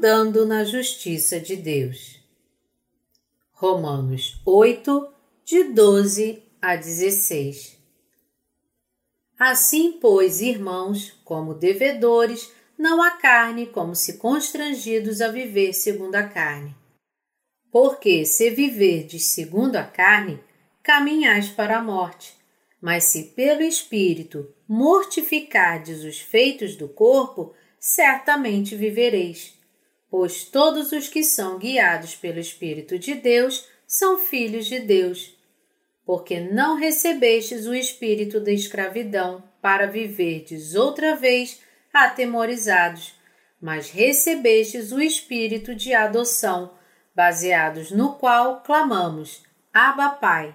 andando na justiça de Deus. Romanos 8, de 12 a 16. Assim, pois, irmãos, como devedores, não a carne, como se constrangidos a viver segundo a carne. Porque, se viverdes segundo a carne, caminhais para a morte. Mas se pelo Espírito mortificardes os feitos do corpo, certamente vivereis. Pois todos os que são guiados pelo Espírito de Deus são filhos de Deus. Porque não recebestes o espírito da escravidão para viverdes outra vez atemorizados, mas recebestes o espírito de adoção, baseados no qual clamamos: Abba, Pai.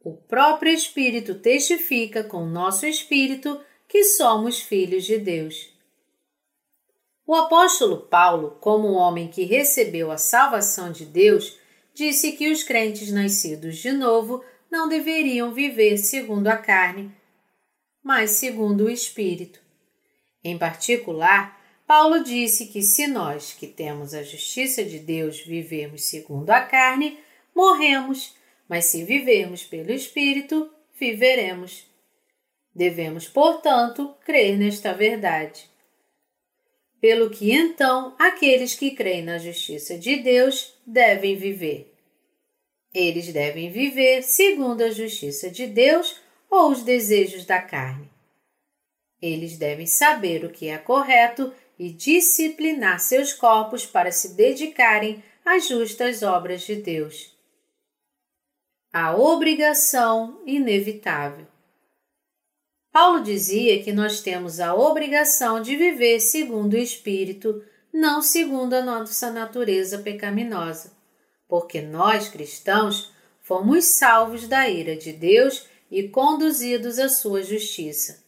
O próprio Espírito testifica com nosso espírito que somos filhos de Deus. O apóstolo Paulo, como um homem que recebeu a salvação de Deus, disse que os crentes nascidos de novo não deveriam viver segundo a carne, mas segundo o Espírito. Em particular, Paulo disse que se nós, que temos a justiça de Deus, vivermos segundo a carne, morremos, mas se vivermos pelo Espírito, viveremos. Devemos, portanto, crer nesta verdade. Pelo que então aqueles que creem na justiça de Deus devem viver. Eles devem viver segundo a justiça de Deus ou os desejos da carne. Eles devem saber o que é correto e disciplinar seus corpos para se dedicarem às justas obras de Deus. A obrigação inevitável. Paulo dizia que nós temos a obrigação de viver segundo o Espírito, não segundo a nossa natureza pecaminosa, porque nós, cristãos, fomos salvos da ira de Deus e conduzidos à sua justiça.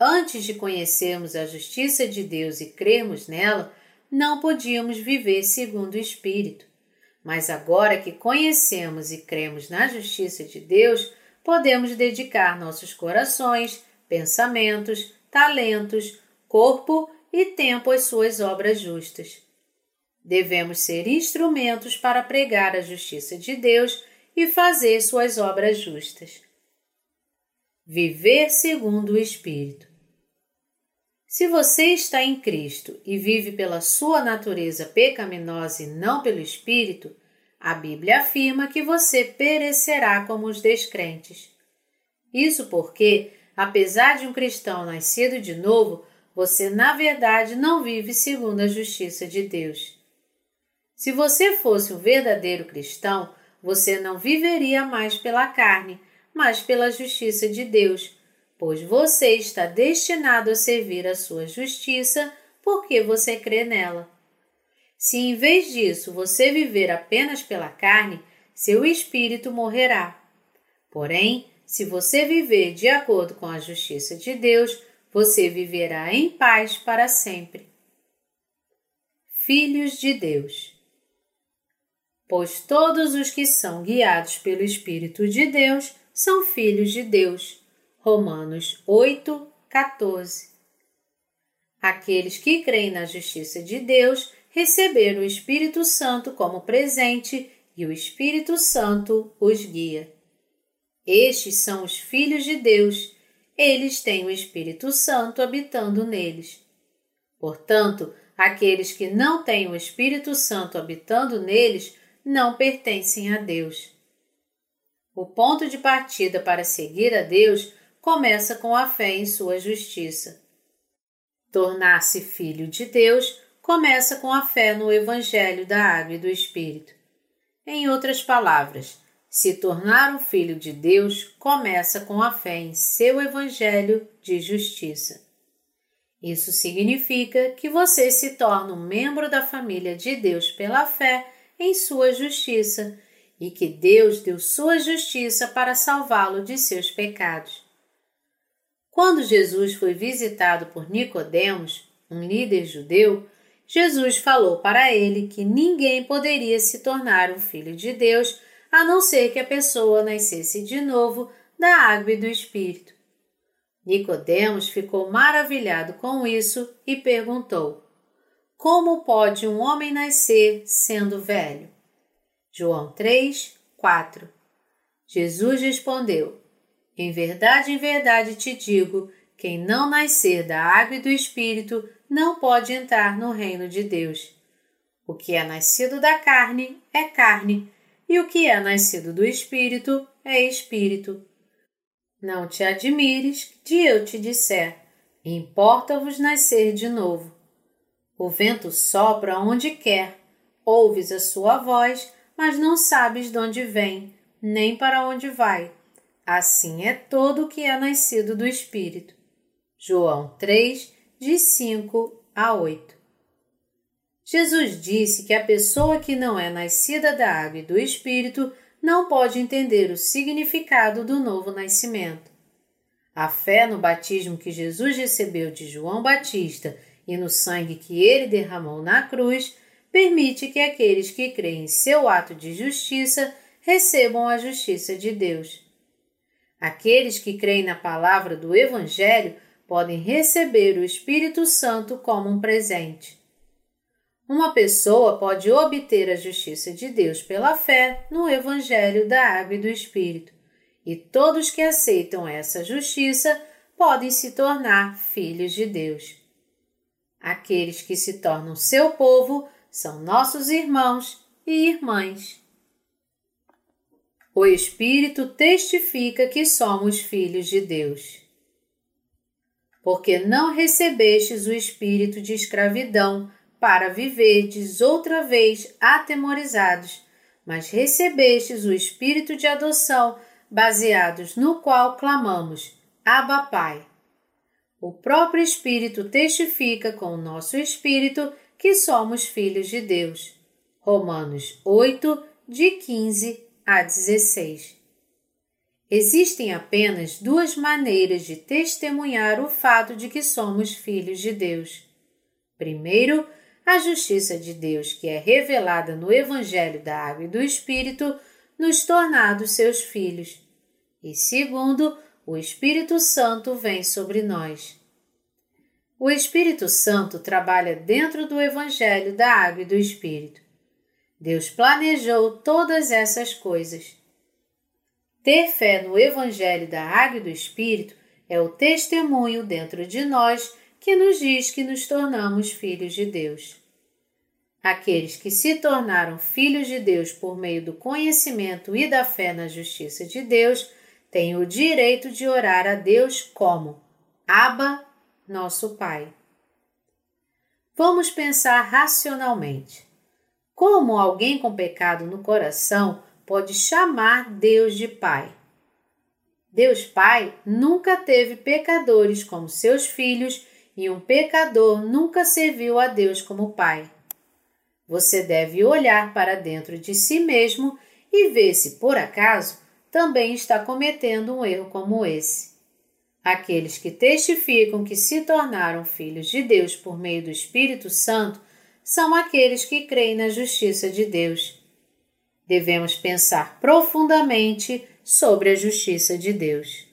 Antes de conhecermos a justiça de Deus e crermos nela, não podíamos viver segundo o Espírito. Mas agora que conhecemos e cremos na justiça de Deus, podemos dedicar nossos corações, pensamentos, talentos, corpo e tempo às suas obras justas. Devemos ser instrumentos para pregar a justiça de Deus e fazer suas obras justas. Viver segundo o Espírito. Se você está em Cristo e vive pela sua natureza pecaminosa e não pelo Espírito, a Bíblia afirma que você perecerá como os descrentes. Isso porque, apesar de um cristão nascido de novo, você na verdade não vive segundo a justiça de Deus. Se você fosse um verdadeiro cristão, você não viveria mais pela carne, mas pela justiça de Deus, pois você está destinado a servir a sua justiça porque você crê nela. Se em vez disso você viver apenas pela carne, seu espírito morrerá. Porém, se você viver de acordo com a justiça de Deus, você viverá em paz para sempre. Filhos de Deus. Pois todos os que são guiados pelo Espírito de Deus são filhos de Deus. Romanos 8, 14. Aqueles que creem na justiça de Deus receber o Espírito Santo como presente e o Espírito Santo os guia. Estes são os filhos de Deus, eles têm o Espírito Santo habitando neles. Portanto, aqueles que não têm o Espírito Santo habitando neles não pertencem a Deus. O ponto de partida para seguir a Deus começa com a fé em sua justiça. Tornar-se filho de Deus começa com a fé no Evangelho da Água e do Espírito. Em outras palavras, se tornar um filho de Deus começa com a fé em seu Evangelho de justiça. Isso significa que você se torna um membro da família de Deus pela fé em sua justiça e que Deus deu sua justiça para salvá-lo de seus pecados. Quando Jesus foi visitado por Nicodemos, um líder judeu, Jesus falou para ele que ninguém poderia se tornar um filho de Deus a não ser que a pessoa nascesse de novo da água e do Espírito. Nicodemos ficou maravilhado com isso e perguntou: Como pode um homem nascer sendo velho? João 3, 4 Jesus respondeu: Em verdade, em verdade te digo: quem não nascer da água e do espírito não pode entrar no reino de Deus. O que é nascido da carne é carne, e o que é nascido do espírito é espírito. Não te admires de eu te disser: importa-vos nascer de novo. O vento sopra onde quer, ouves a sua voz, mas não sabes de onde vem, nem para onde vai. Assim é todo o que é nascido do Espírito. João 3, de 5 a 8. Jesus disse que a pessoa que não é nascida da água e do Espírito não pode entender o significado do novo nascimento. A fé no batismo que Jesus recebeu de João Batista e no sangue que ele derramou na cruz permite que aqueles que creem em seu ato de justiça recebam a justiça de Deus. Aqueles que creem na palavra do Evangelho podem receber o Espírito Santo como um presente. Uma pessoa pode obter a justiça de Deus pela fé no Evangelho da Água e do Espírito, e todos que aceitam essa justiça podem se tornar filhos de Deus. Aqueles que se tornam seu povo são nossos irmãos e irmãs. O Espírito testifica que somos filhos de Deus. Porque não recebestes o espírito de escravidão para viverdes outra vez atemorizados, mas recebestes o espírito de adoção, baseados no qual clamamos: Abba, Pai. O próprio Espírito testifica com o nosso espírito que somos filhos de Deus. Romanos 8, de 15 a 16. Existem apenas duas maneiras de testemunhar o fato de que somos filhos de Deus. Primeiro, a justiça de Deus, que é revelada no Evangelho da Água e do Espírito, nos tornados seus filhos. E segundo, o Espírito Santo vem sobre nós. O Espírito Santo trabalha dentro do Evangelho da Água e do Espírito. Deus planejou todas essas coisas. Ter fé no Evangelho da Água e do Espírito é o testemunho dentro de nós que nos diz que nos tornamos filhos de Deus. Aqueles que se tornaram filhos de Deus por meio do conhecimento e da fé na justiça de Deus têm o direito de orar a Deus como Abba, nosso Pai. Vamos pensar racionalmente. Como alguém com pecado no coração pode chamar Deus de Pai? Deus Pai nunca teve pecadores como seus filhos e um pecador nunca serviu a Deus como Pai. Você deve olhar para dentro de si mesmo e ver se, por acaso, também está cometendo um erro como esse. Aqueles que testificam que se tornaram filhos de Deus por meio do Espírito Santo são aqueles que creem na justiça de Deus. Devemos pensar profundamente sobre a justiça de Deus.